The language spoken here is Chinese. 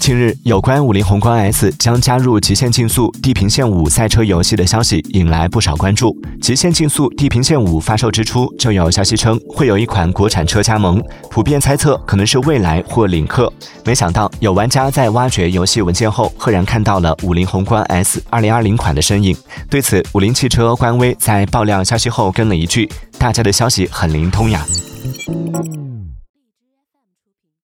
近日，有关五菱宏光 S 将加入《极限竞速：地平线五》赛车游戏的消息，引来不少关注。《极限竞速：地平线五》发售之初，就有消息称会有一款国产车加盟，普遍猜测可能是蔚来或领克。没想到，有玩家在挖掘游戏文件后，赫然看到了五菱宏光 S 2020款的身影。对此，五菱汽车官微在爆料消息后跟了一句：“大家的消息很灵通呀。”